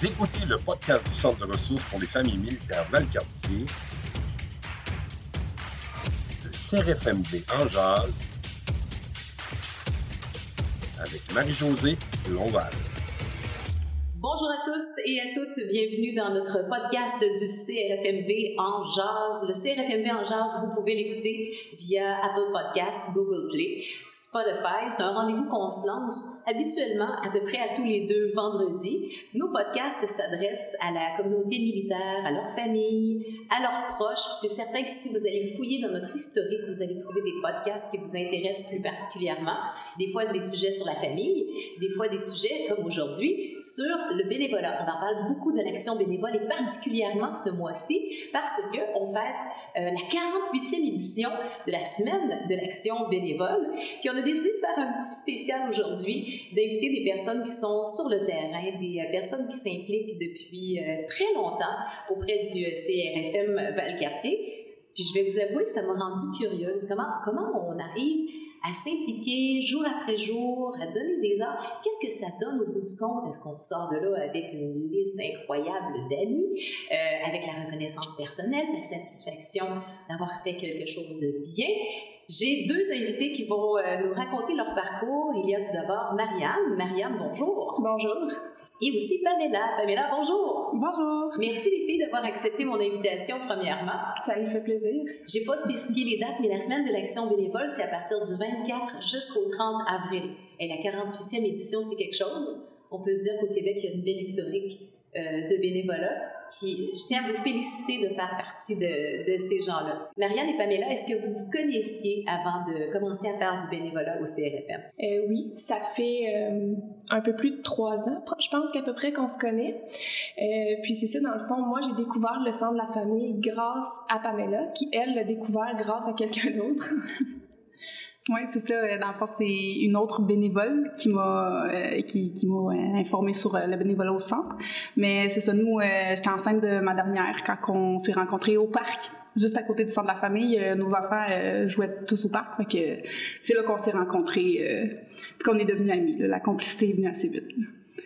Écoutez le podcast du Centre de ressources pour les familles militaires Valcartier, le CRFMD en jazz, avec Marie-Josée Lonval. Bonjour à tous et à toutes, bienvenue dans notre podcast du CRFMV en jazz. Le CRFMV en jazz, vous pouvez l'écouter via Apple Podcast, Google Play, Spotify. C'est un rendez-vous qu'on se lance habituellement à peu près à tous les deux vendredis. Nos podcasts s'adressent à la communauté militaire, à leurs familles, à leurs proches. C'est certain que si vous allez fouiller dans notre historique, vous allez trouver des podcasts qui vous intéressent plus particulièrement. Des fois des sujets sur la famille, des fois des sujets comme aujourd'hui sur le bénévolat. On en parle beaucoup de l'action bénévole et particulièrement ce mois-ci parce que on fête euh, la 48e édition de la semaine de l'action bénévole. Puis on a décidé de faire un petit spécial aujourd'hui, d'inviter des personnes qui sont sur le terrain, des euh, personnes qui s'impliquent depuis euh, très longtemps auprès du CRFM Valcartier. Puis je vais vous avouer, ça m'a rendu curieuse. Comment, comment on arrive à s'impliquer jour après jour, à donner des heures. Qu'est-ce que ça donne au bout du compte? Est-ce qu'on sort de là avec une liste incroyable d'amis, euh, avec la reconnaissance personnelle, la satisfaction d'avoir fait quelque chose de bien? J'ai deux invités qui vont euh, nous raconter leur parcours. Il y a tout d'abord Marianne. Marianne, bonjour. Bonjour. Et aussi Pamela. Pamela, bonjour. Bonjour. Merci les filles d'avoir accepté mon invitation premièrement. Ça me fait plaisir. J'ai pas spécifié les dates, mais la semaine de l'action bénévole, c'est à partir du 24 jusqu'au 30 avril. Et la 48e édition, c'est quelque chose. On peut se dire qu'au Québec, il y a une belle historique de bénévolat. Puis je tiens à vous féliciter de faire partie de, ces gens-là. Marianne et Pamela, est-ce que vous vous connaissiez avant de commencer à faire du bénévolat au CRFM? Euh, oui, ça fait euh, un peu plus de trois ans, je pense qu'à peu près qu'on se connaît. Euh, puis c'est ça, dans le fond, moi j'ai découvert le centre de la famille grâce à Pamela, qui elle l'a découvert grâce à quelqu'un d'autre. Oui, c'est ça. Dans le fond, c'est une autre bénévole qui m'a euh, qui, qui m'a euh, informé sur euh, le bénévolat au centre. Mais c'est ça, nous, j'étais enceinte de ma dernière quand on s'est rencontrés au parc, juste à côté du centre de la famille. nos enfants jouaient tous au parc, fait que c'est là qu'on s'est rencontrés, puis qu'on est devenus amis. la complicité est venue assez vite.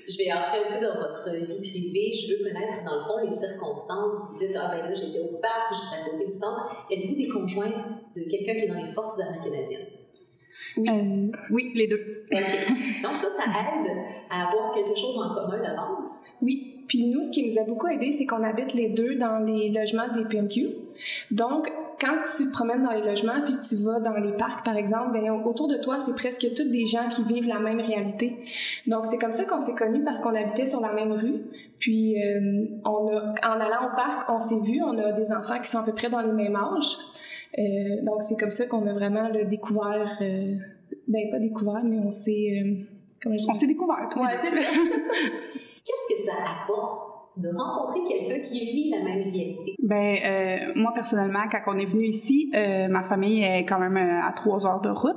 Je vais entrer un peu dans votre vie privée. Je veux connaître, dans le fond, les circonstances. Vous dites, ah ben là, j'étais au parc, juste à côté du centre. Êtes-vous des conjointes de quelqu'un qui est dans les Forces armées canadiennes? Oui. Euh, oui, les deux. Donc ça, ça aide à avoir quelque chose en commun d'avance. Oui. Puis nous, ce qui nous a beaucoup aidé, c'est qu'on habite les deux dans les logements des PMQ. Donc, quand tu te promènes dans les logements puis que tu vas dans les parcs, par exemple, bien, autour de toi, c'est presque tous des gens qui vivent la même réalité. Donc, c'est comme ça qu'on s'est connus parce qu'on habitait sur la même rue. Puis, euh, on a, en allant au parc, on s'est vus. On a des enfants qui sont à peu près dans les mêmes âges. Euh, donc, c'est comme ça qu'on a vraiment le découvert. Euh, ben, pas découvert, mais on s'est. on s'est découvert. Ouais, c'est ça. Qu'est-ce que ça apporte? De rencontrer quelqu'un qui vit la même réalité? Ben, euh, moi, personnellement, quand on est venu ici, euh, ma famille est quand même euh, à trois heures de route.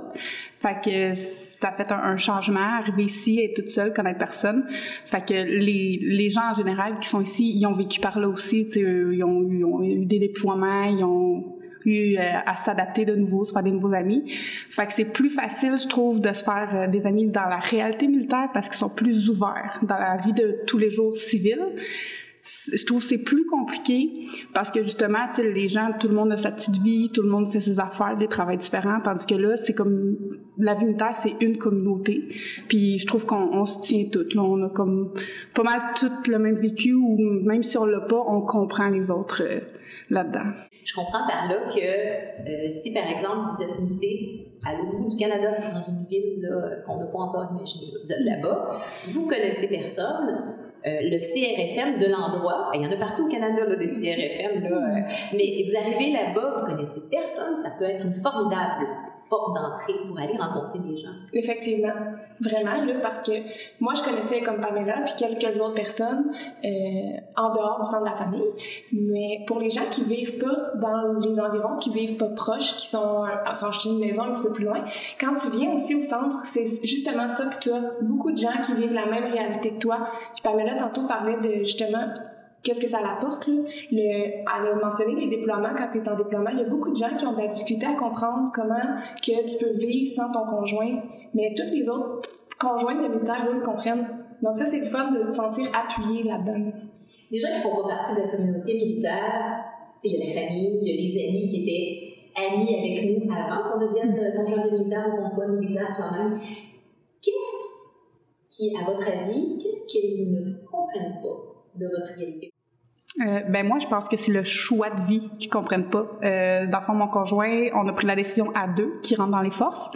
Fait que ça fait un, changement. Arriver ici, être toute seule, connaître personne. Fait que les, les gens en général qui sont ici, ils ont vécu par là aussi. Ils ont, eu, ils ont eu des déploiements, ils ont eu euh, à s'adapter de nouveau, se faire des nouveaux amis. Fait que c'est plus facile, je trouve, de se faire euh, des amis dans la réalité militaire parce qu'ils sont plus ouverts dans la vie de tous les jours civile je trouve c'est plus compliqué parce que justement, tu les gens, tout le monde a sa petite vie, tout le monde fait ses affaires, des travails différents, tandis que là, c'est comme la vie militaire, c'est une communauté. Puis je trouve qu'on se tient toutes. Là, on a comme pas mal tout le même vécu ou même si on l'a pas, on comprend les autres euh, là-dedans. Je comprends par là que euh, si, par exemple, vous êtes muté à l'autre bout du Canada, dans une ville qu'on n'a pas encore imaginée, vous êtes là-bas, vous connaissez personne, euh, le CRFM de l'endroit, il y en a partout au Canada là, des CRFM, là, euh, mais vous arrivez là-bas, vous connaissez personne, ça peut être une formidable d'entrée pour aller rencontrer des gens. Effectivement, vraiment, là, parce que moi, je connaissais comme Pamela, puis quelques autres personnes euh, en dehors du centre de la famille, mais pour les gens qui vivent pas dans les environs, qui vivent pas proches, qui sont, euh, sont achetés une maison un petit peu plus loin, quand tu viens aussi au centre, c'est justement ça que tu as beaucoup de gens qui vivent la même réalité que toi. Puis Pamela, tantôt, parlait de justement qu'est-ce que ça l'apporte. Le, elle a mentionné les déploiements. Quand tu es en déploiement, il y a beaucoup de gens qui ont de la difficulté à comprendre comment que tu peux vivre sans ton conjoint. Mais toutes les autres conjointes de militaires, eux, comprennent Donc ça, c'est le fun de se sentir appuyé là-dedans. Les gens qui font pas partie de la communauté militaire, il y a la famille, il y a les amis qui étaient amis avec nous avant qu'on devienne conjoint de militaire ou qu'on soit militaire soi-même. Qu'est-ce qui, à votre avis, qu'est-ce qu'ils ne comprennent pas de votre réalité? Euh, ben moi, je pense que c'est le choix de vie qu'ils comprennent pas. Euh, dans le fond, mon conjoint, on a pris la décision à deux qui rentrent dans les forces.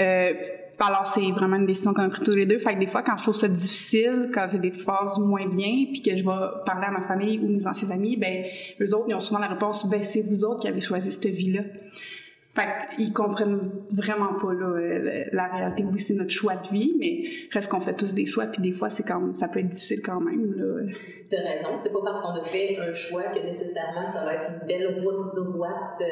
Euh, alors, c'est vraiment une décision qu'on a prise tous les deux. Fait que des fois, quand je trouve ça difficile, quand j'ai des phases moins bien, puis que je vais parler à ma famille ou mes anciens amis, ben eux autres, ils ont souvent la réponse, ben c'est vous autres qui avez choisi cette vie-là. Fait qu'ils comprennent vraiment pas là, euh, la réalité. Oui, c'est notre choix de vie, mais reste qu'on fait tous des choix, puis des fois, c'est quand ça peut être difficile quand même. Là. T'as raison. C'est pas parce qu'on a fait un choix que nécessairement ça va être une belle route droite. Euh,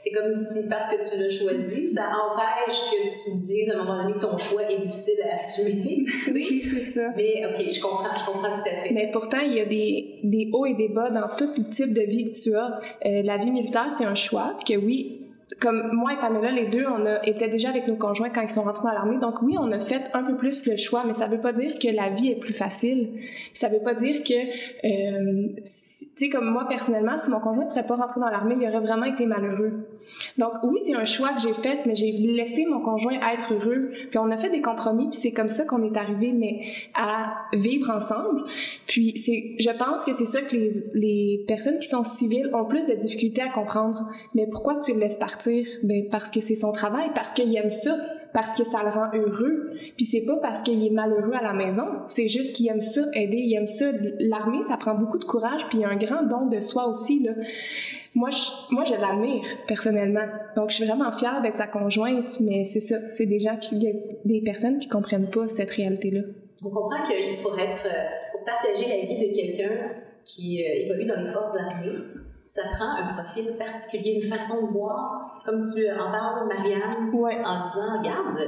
c'est comme si parce que tu l'as choisi, ça empêche que tu te dises à un moment donné que ton choix est difficile à assumer. oui, c'est ça. Mais ok, je comprends, je comprends tout à fait. Mais pourtant, il y a des, des hauts et des bas dans tout le type de vie que tu as. Euh, la vie militaire, c'est un choix, que oui, comme moi et Pamela, les deux, on a été déjà avec nos conjoints quand ils sont rentrés dans l'armée. Donc oui, on a fait un peu plus le choix, mais ça veut pas dire que la vie est plus facile. Puis ça veut pas dire que, euh, tu sais, comme moi personnellement, si mon conjoint serait pas rentré dans l'armée, il aurait vraiment été malheureux. Donc oui, c'est un choix que j'ai fait, mais j'ai laissé mon conjoint être heureux. Puis on a fait des compromis, puis c'est comme ça qu'on est arrivé, mais à vivre ensemble. Puis c'est, je pense que c'est ça que les, les personnes qui sont civiles ont plus de difficultés à comprendre. Mais pourquoi tu le laisses partir? Ben, parce que c'est son travail, parce qu'il aime ça, parce que ça le rend heureux. Puis c'est pas parce qu'il est malheureux à la maison, c'est juste qu'il aime ça, aider, il aime ça. L'armée, ça prend beaucoup de courage, puis il y a un grand don de soi aussi. Là. Moi, je, moi, je l'admire personnellement. Donc, je suis vraiment fière d'être sa conjointe, mais c'est ça, c'est des gens qui, des personnes qui comprennent pas cette réalité-là. On comprend que pour être, euh, pour partager la vie de quelqu'un qui euh, évolue dans les forces armées, ça prend un profil particulier, une façon de voir, comme tu en parles, Marianne, en disant, regarde,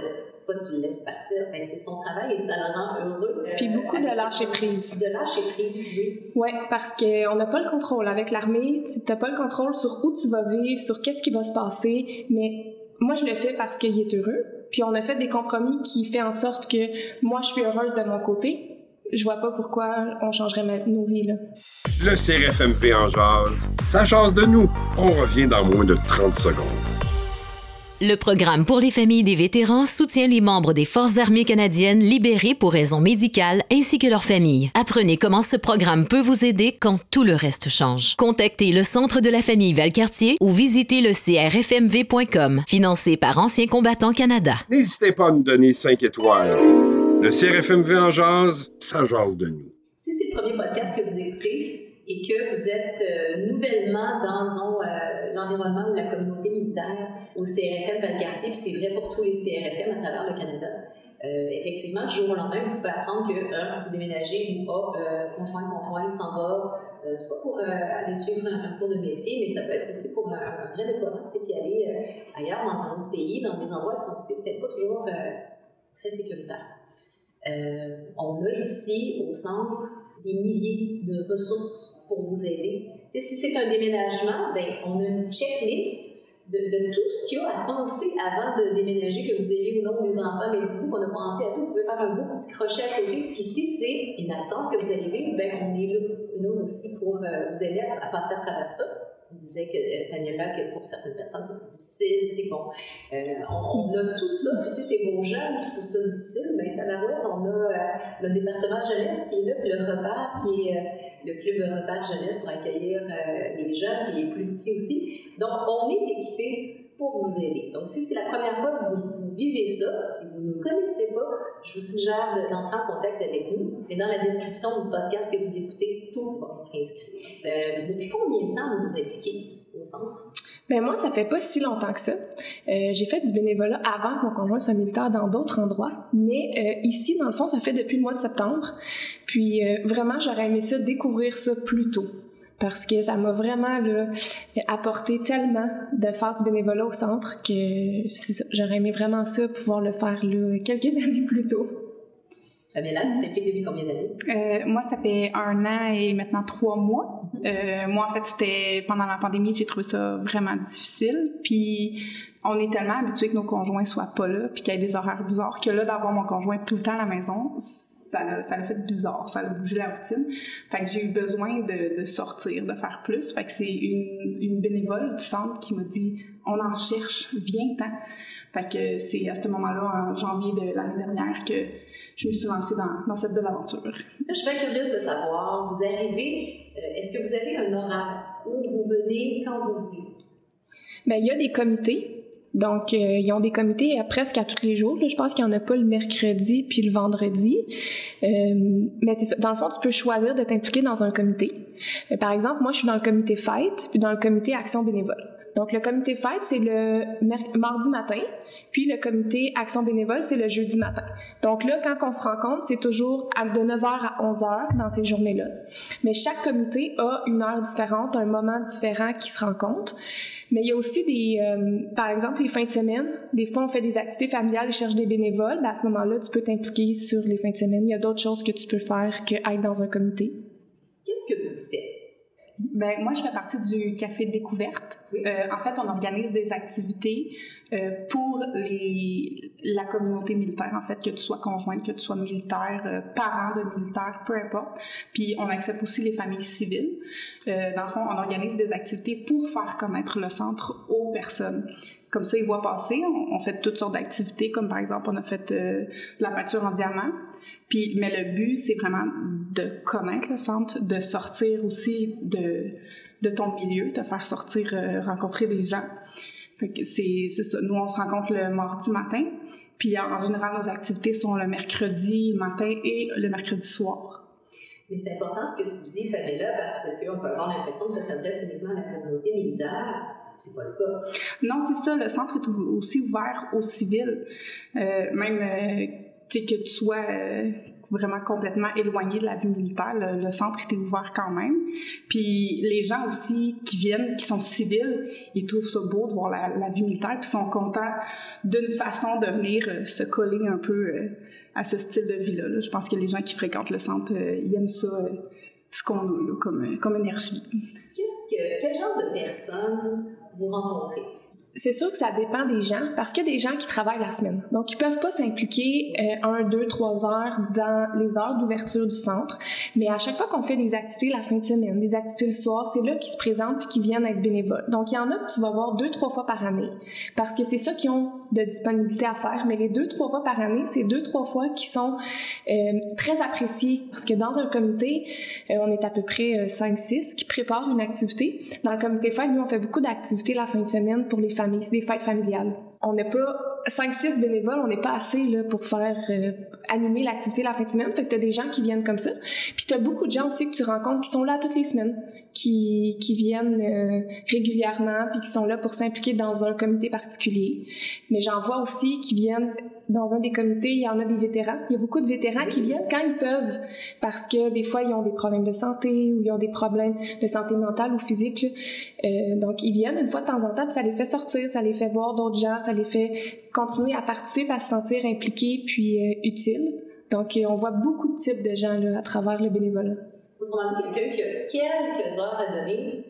pourquoi tu le laisses partir? Ben, c'est son travail et ça le rend heureux. Puis beaucoup de lâcher prise. De lâcher prise, oui. Oui, parce qu'on n'a pas le contrôle. Avec l'armée, tu n'as pas le contrôle sur où tu vas vivre, sur qu'est-ce qui va se passer, mais moi, je le fais parce qu'il est heureux. Puis on a fait des compromis qui font en sorte que moi, je suis heureuse de mon côté, je vois pas pourquoi on changerait nos vies. Là. Le CRFMP en jazz, ça jase de nous. On revient dans moins de 30 secondes. Le programme pour les familles des vétérans soutient les membres des Forces armées canadiennes libérés pour raisons médicales ainsi que leurs familles. Apprenez comment ce programme peut vous aider quand tout le reste change. Contactez le Centre de la famille Valcartier ou visitez le crfmv.com, financé par Anciens combattants Canada. N'hésitez pas à nous donner 5 étoiles. Le CRFMV en jazz, ça jase de nous. Si c'est le premier podcast que vous écoutez et que vous êtes euh, nouvellement dans euh, l'environnement ou la communauté militaire au CRFM Valcartier, puis c'est vrai pour tous les CRFM à travers le Canada, euh, effectivement, du jour au lendemain, vous pouvez apprendre que, un, vous déménagez ou, ah, conjoint, conjointe s'en va, soit pour aller suivre un, cours de métier, mais ça peut être aussi pour un, vrai déploiement, puis aller ailleurs dans un autre pays, dans des endroits qui sont peut-être pas toujours très sécuritaires. Euh, on a ici au centre des milliers de ressources pour vous aider. si c'est un déménagement, ben, on a une checklist de, de, tout ce qu'il y a à penser avant de déménager, que vous ayez ou non des enfants, mais dites-vous qu'on a pensé à tout, vous pouvez faire un beau petit crochet à côté. Puis si c'est une absence que vous allez vivre, ben, on est là, aussi pour euh, vous aider à, à passer à travers ça tu disais que, euh, Daniela, que pour certaines personnes, c'est difficile. Tu sais, bon, euh, on, a tout ça. Puis si c'est vos jeunes qui trouvent ça difficile, ben, à la on a euh, le département de jeunesse qui est là, puis le repère qui est le club repère jeunesse pour accueillir les jeunes, et les plus petits aussi. Donc, on est équipé pour vous aider. Donc, si c'est la première fois que vous, vivez ça ne nous connaissez pas, je vous suggère d'entrer en contact avec nous. Et dans la description du podcast que vous écoutez, tout va être inscrit. Euh, depuis combien de temps vous vous impliquez au centre? Ben moi, ça fait pas si longtemps que ça. Euh, j'ai fait du bénévolat avant que mon conjoint soit militaire dans d'autres endroits, mais euh, ici, dans le fond, ça fait depuis le mois de septembre. Puis vraiment, j'aurais aimé ça, découvrir ça plus tôt parce que ça m'a vraiment là, apporté tellement de faire du bénévolat au centre que j'aurais aimé vraiment ça, pouvoir le faire là, quelques années plus tôt. Pamela, tu t'es depuis combien d'années? Euh, moi, ça fait un an et maintenant trois mois. Euh, moi, en fait, c'était pendant la pandémie, j'ai trouvé ça vraiment difficile. Puis, on est tellement habitué que nos conjoints soient pas là, puis qu'il y ait des horaires bizarres, que là, d'avoir mon conjoint tout le temps à la maison, ça l'a, ça l'a fait bizarre, ça a bougé la routine. Fait que j'ai eu besoin de, de sortir, de faire plus. Fait que c'est une, une bénévole du centre qui m'a dit on en cherche, viens-t'en. Fait que c'est à ce moment-là, en janvier de l'année dernière, que je me suis lancée dans, dans cette belle aventure. je suis bien curieuse de savoir, vous arrivez, euh, est-ce que vous avez un horaire où vous venez quand vous voulez? Bien, il y a des comités donc, euh, ils ont des comités à presque à tous les jours. Je pense qu'il n'y en a pas le mercredi puis le vendredi. Euh, mais c'est. Dans le fond, tu peux choisir de t'impliquer dans un comité. Euh, par exemple, moi, je suis dans le comité Fight puis dans le comité Action bénévole. Donc, le comité fête, c'est le mardi matin, puis le comité action bénévole, c'est le jeudi matin. Donc là, quand on se rencontre, c'est toujours de 9h à 11h dans ces journées-là. Mais chaque comité a une heure différente, un moment différent qui se rencontre. Mais il y a aussi des, euh, par exemple, les fins de semaine. Des fois, on fait des activités familiales et cherche des bénévoles. Ben, à ce moment-là, tu peux t'impliquer sur les fins de semaine. Il y a d'autres choses que tu peux faire que être dans un comité. Qu'est-ce que vous faites? Ben, moi, je fais partie du Café Découverte. Euh, en fait, on organise des activités euh, pour les, la communauté militaire, en fait, que tu sois conjointe, que tu sois militaire, euh, parent de militaire, peu importe. Puis, on accepte aussi les familles civiles. Euh, dans le fond, on organise des activités pour faire connaître le centre aux personnes. Comme ça, ils voient passer. On, fait toutes sortes d'activités, comme par exemple, on a fait euh, la peinture en diamant. Puis, mais le but, c'est vraiment de connaître le centre, de sortir aussi de, de ton milieu, de faire sortir, euh, rencontrer des gens. Fait c'est. Nous, on se rencontre le mardi matin. Puis en, général, nos activités sont le mercredi matin et le mercredi soir. Mais c'est important ce que tu dis, Pamela, parce qu'on peut avoir l'impression que ça s'adresse uniquement à la communauté militaire. C'est pas le cas. Non, c'est ça. Le centre est aussi ouvert aux civils. Euh, même euh, que tu sois euh, vraiment complètement éloigné de la vie militaire, le, le, centre était ouvert quand même. Puis les gens aussi qui viennent, qui sont civils, ils trouvent ça beau de voir la, la vie militaire, puis sont contents d'une façon de venir euh, se coller un peu à ce style de vie-là. Là. Je pense que les gens qui fréquentent le centre, ils aiment ça, ce qu'on a là, comme, comme énergie. Qu'est-ce que, quel genre de personnes vous c'est sûr que ça dépend des gens parce qu'il y a des gens qui travaillent la semaine. Donc, ils peuvent pas s'impliquer euh, un, deux, trois heures dans les heures d'ouverture du centre. Mais à chaque fois qu'on fait des activités la fin de semaine, des activités le soir, c'est là qu'ils se présentent puis qu'ils viennent être bénévoles. Donc, il y en a que tu vas voir deux, trois fois par année parce que c'est ça qu'ils ont de disponibilité à faire. Mais les deux, trois fois par année, c'est deux, trois fois qui sont euh, très appréciés parce que dans un comité, euh, on est à peu près 5-6 qui préparent une activité. Dans le comité fête, nous, on fait beaucoup d'activités la fin de semaine pour les familles c'est des fêtes familiales. On n'est pas 5-6 bénévoles, on n'est pas assez là, pour faire euh, animer l'activité la fin de semaine. Fait que tu as des gens qui viennent comme ça. Puis tu as beaucoup de gens aussi que tu rencontres qui sont là toutes les semaines, qui, qui viennent euh, régulièrement, puis qui sont là pour s'impliquer dans un comité particulier. Mais j'en vois aussi qui viennent dans un des comités, il y en a des vétérans. Il y a beaucoup de vétérans qui viennent quand ils peuvent, parce que des fois, ils ont des problèmes de santé ou ils ont des problèmes de santé mentale ou physique. Euh, donc, ils viennent une fois de temps en temps, puis ça les fait sortir, ça les fait voir d'autres gens, ça les fait continuer à participer, à se sentir impliqués puis euh, utiles. Donc, euh, on voit beaucoup de types de gens là, à travers le bénévolat. Autrement dit, quelqu'un qui a quelques heures à donner,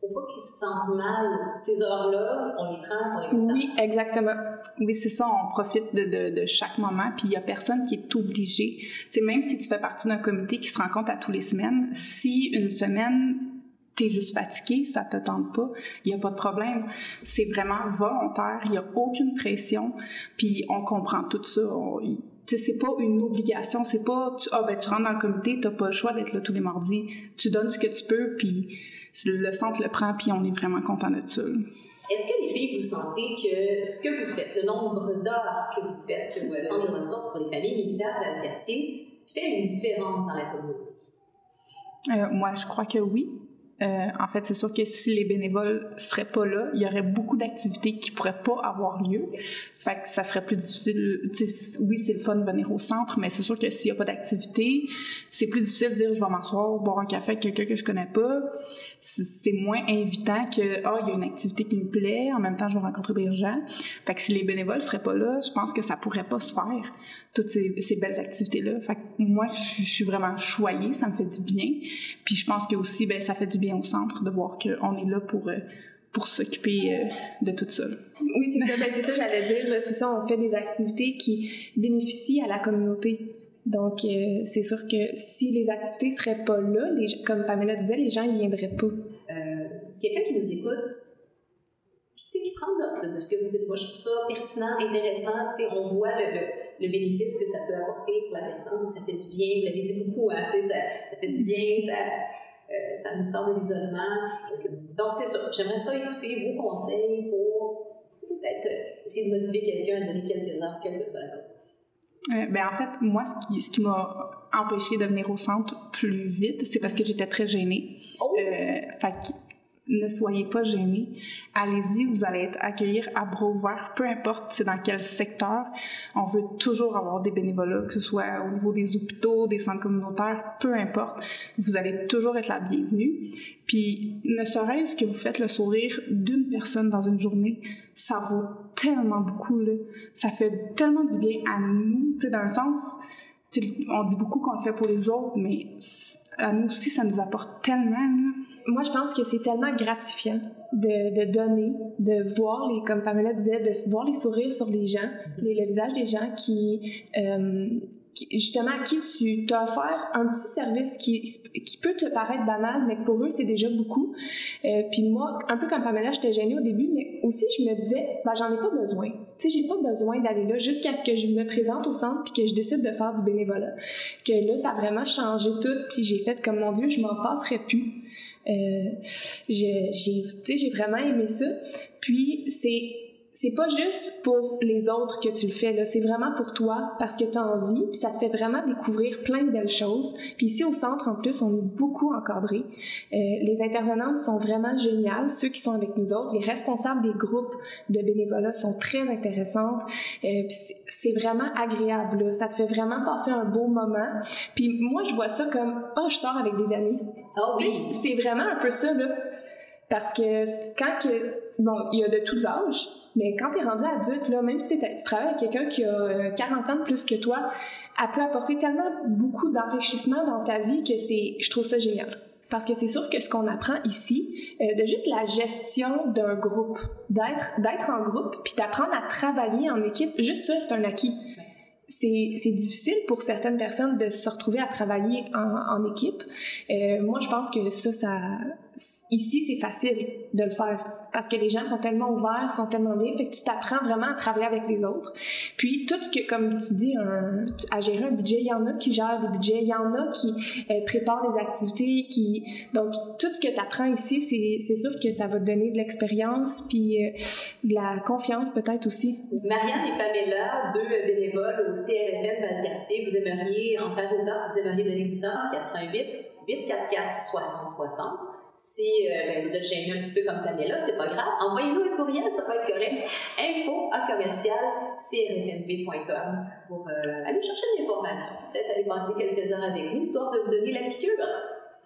faut pas qu'ils se sentent mal. Ces heures-là, on les prend, on les. Oui, exactement. Oui, c'est ça, on profite de, chaque moment, puis il y a personne qui est obligé. Tu même si tu fais partie d'un comité qui se rencontre à tous les semaines, si une semaine t'es juste fatigué, ça te tente pas, il y a pas de problème. C'est vraiment volontaire, il y a aucune pression, puis on comprend tout ça. On, c'est pas une obligation, c'est pas tu, ah ben tu rentres dans le comité, t'as pas le choix d'être là tous les mardis. Tu donnes ce que tu peux, puis le centre le prend, puis on est vraiment content de ça. Est-ce que les filles, vous sentez que ce que vous faites, le nombre d'heures que vous faites, que vous centre de ressources pour les familles militaires dans le quartier, fait une différence dans la communauté? Euh, moi, je crois que oui. Euh, en fait, c'est sûr que si les bénévoles seraient pas là, il y aurait beaucoup d'activités qui pourraient pas avoir lieu. Fait que ça serait plus difficile. Oui, c'est le fun de venir au centre, mais c'est sûr que s'il y a pas d'activité, c'est plus difficile de dire je vais m'asseoir, boire un café avec quelqu'un que je connais pas. C'est moins invitant que ah, oh, il y a une activité qui me plaît, en même temps je vais rencontrer des gens. Fait que si les bénévoles seraient pas là, je pense que ça pourrait pas se faire toutes ces, belles activités-là. Fait que moi, je, suis vraiment choyée, ça me fait du bien. Puis je pense que aussi, ben, ça fait du bien au centre de voir qu'on est là pour, pour s'occuper euh, de tout ça. Oui, c'est ça, ben, c'est ça, j'allais dire. C'est ça, on fait des activités qui bénéficient à la communauté. Donc, euh, c'est sûr que si les activités seraient pas là, comme Pamela disait, les gens ne viendraient pas. Euh, Quelqu'un qui nous écoute, puis qui prend note de ce que vous dites. Moi, je trouve ça pertinent, intéressant. Tu sais, on voit le, le, bénéfice que ça peut apporter pour la personne. Ça fait du bien. Vous l'avez dit beaucoup, hein, tu sais, ça, fait du bien, ça, euh, ça nous sort de l'isolement. Donc, c'est ça. J'aimerais ça écouter vos conseils pour peut-être essayer de motiver quelqu'un à donner quelques heures, quelle que soit la cause. Euh, ben en fait, moi, ce qui, ce qui m'a empêché de venir au centre plus vite, c'est parce que j'étais très gênée. Oh. Euh, fait ne soyez pas gênés. Allez-y, vous allez être accueillis à bras peu importe c'est dans quel secteur. On veut toujours avoir des bénévolats, que ce soit au niveau des hôpitaux, des centres communautaires, peu importe. Vous allez toujours être la bienvenue. Puis, ne serait-ce que vous faites le sourire d'une personne dans une journée, ça vaut tellement beaucoup, là. Ça fait tellement du bien à nous, tu sais, d'un sens, on dit beaucoup qu'on le fait pour les autres, mais à nous aussi, ça nous apporte tellement, là. Moi, je pense que c'est tellement gratifiant de, de, donner, de voir, les, comme Pamela disait, de voir les sourires sur les gens, les, le visage des gens qui, euh, qui, justement, à qui tu t'as offert un petit service qui, qui peut te paraître banal, mais pour eux, c'est déjà beaucoup. Euh, puis moi, un peu comme Pamela, j'étais gênée au début, mais aussi, je me disais, ben, j'en ai pas besoin. Tu sais, j'ai pas besoin d'aller là jusqu'à ce que je me présente au centre puis que je décide de faire du bénévolat. Que là, ça a vraiment changé tout, puis j'ai fait comme, mon Dieu, je m'en passerai plus. Euh, j'ai, j'ai vraiment aimé ça. Puis c'est c'est pas juste pour les autres que tu le fais là, c'est vraiment pour toi parce que tu as envie, puis ça te fait vraiment découvrir plein de belles choses. Puis ici au centre en plus, on est beaucoup encadré. Euh, les intervenantes sont vraiment géniales, ceux qui sont avec nous autres, les responsables des groupes de bénévolat sont très intéressantes. Euh, c'est vraiment agréable, là. ça te fait vraiment passer un beau moment. Puis moi je vois ça comme oh, je sors avec des amis. Oh oui. C'est vraiment un peu ça là. Parce que quand que, bon, il y a de tous âges, mais quand tu es rendu adulte, là, même si tu travailles avec quelqu'un qui a 40 ans de plus que toi, elle peut apporter tellement beaucoup d'enrichissement dans ta vie que c'est, je trouve ça génial. Parce que c'est sûr que ce qu'on apprend ici, euh, de juste la gestion d'un groupe, d'être, d'être en groupe, puis d'apprendre à travailler en équipe, juste ça, c'est un acquis. C'est, c'est difficile pour certaines personnes de se retrouver à travailler en, en équipe. Euh, moi, je pense que ça, ça, ici, c'est facile de le faire parce que les gens sont tellement ouverts, sont tellement fait que tu t'apprends vraiment à travailler avec les autres. Puis tout ce que, comme tu dis, à gérer un budget, il y en a qui gèrent des budgets, il y en a qui euh, préparent des activités, donc tout ce que tu apprends ici, c'est sûr que ça va te donner de l'expérience puis euh, de la confiance peut-être aussi. Marianne et Pamela, deux bénévoles au CRFM Valcartier, vous aimeriez en faire autant, vous aimeriez donner du temps 88 844 60 60 si euh, ben, vous êtes gêné un petit peu comme Pamela, c'est pas grave. Envoyez-nous un courriel, ça va être correct. Info à commercial crfmv.com pour euh, aller chercher de l'information. Peut-être aller passer quelques heures avec nous, histoire de vous donner la piqûre.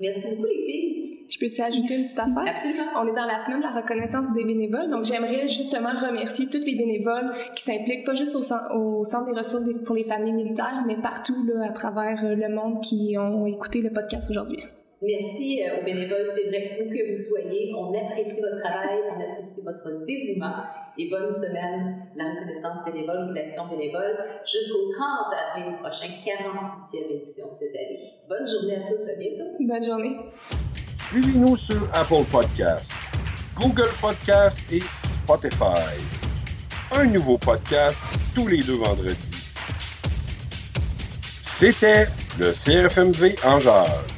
Merci beaucoup, les filles. Je peux-tu ajouter une petite affaire? Absolument. On est dans la semaine de la reconnaissance des bénévoles, donc j'aimerais justement remercier tous les bénévoles qui s'impliquent, pas juste au, au Centre des ressources pour les familles militaires, mais partout là, à travers le monde qui ont écouté le podcast aujourd'hui. Merci euh, aux bénévoles, c'est vrai, où que vous soyez, on apprécie votre travail, on apprécie votre dévouement et bonne semaine la reconnaissance bénévole ou l'action bénévole jusqu'au 30 avril prochain, 48e édition cette année. Bonne journée à tous, à bientôt. Bonne journée. Suivez-nous sur Apple Podcast, Google Podcast et Spotify. Un nouveau podcast tous les deux vendredis. C'était le CRFMV en jazz.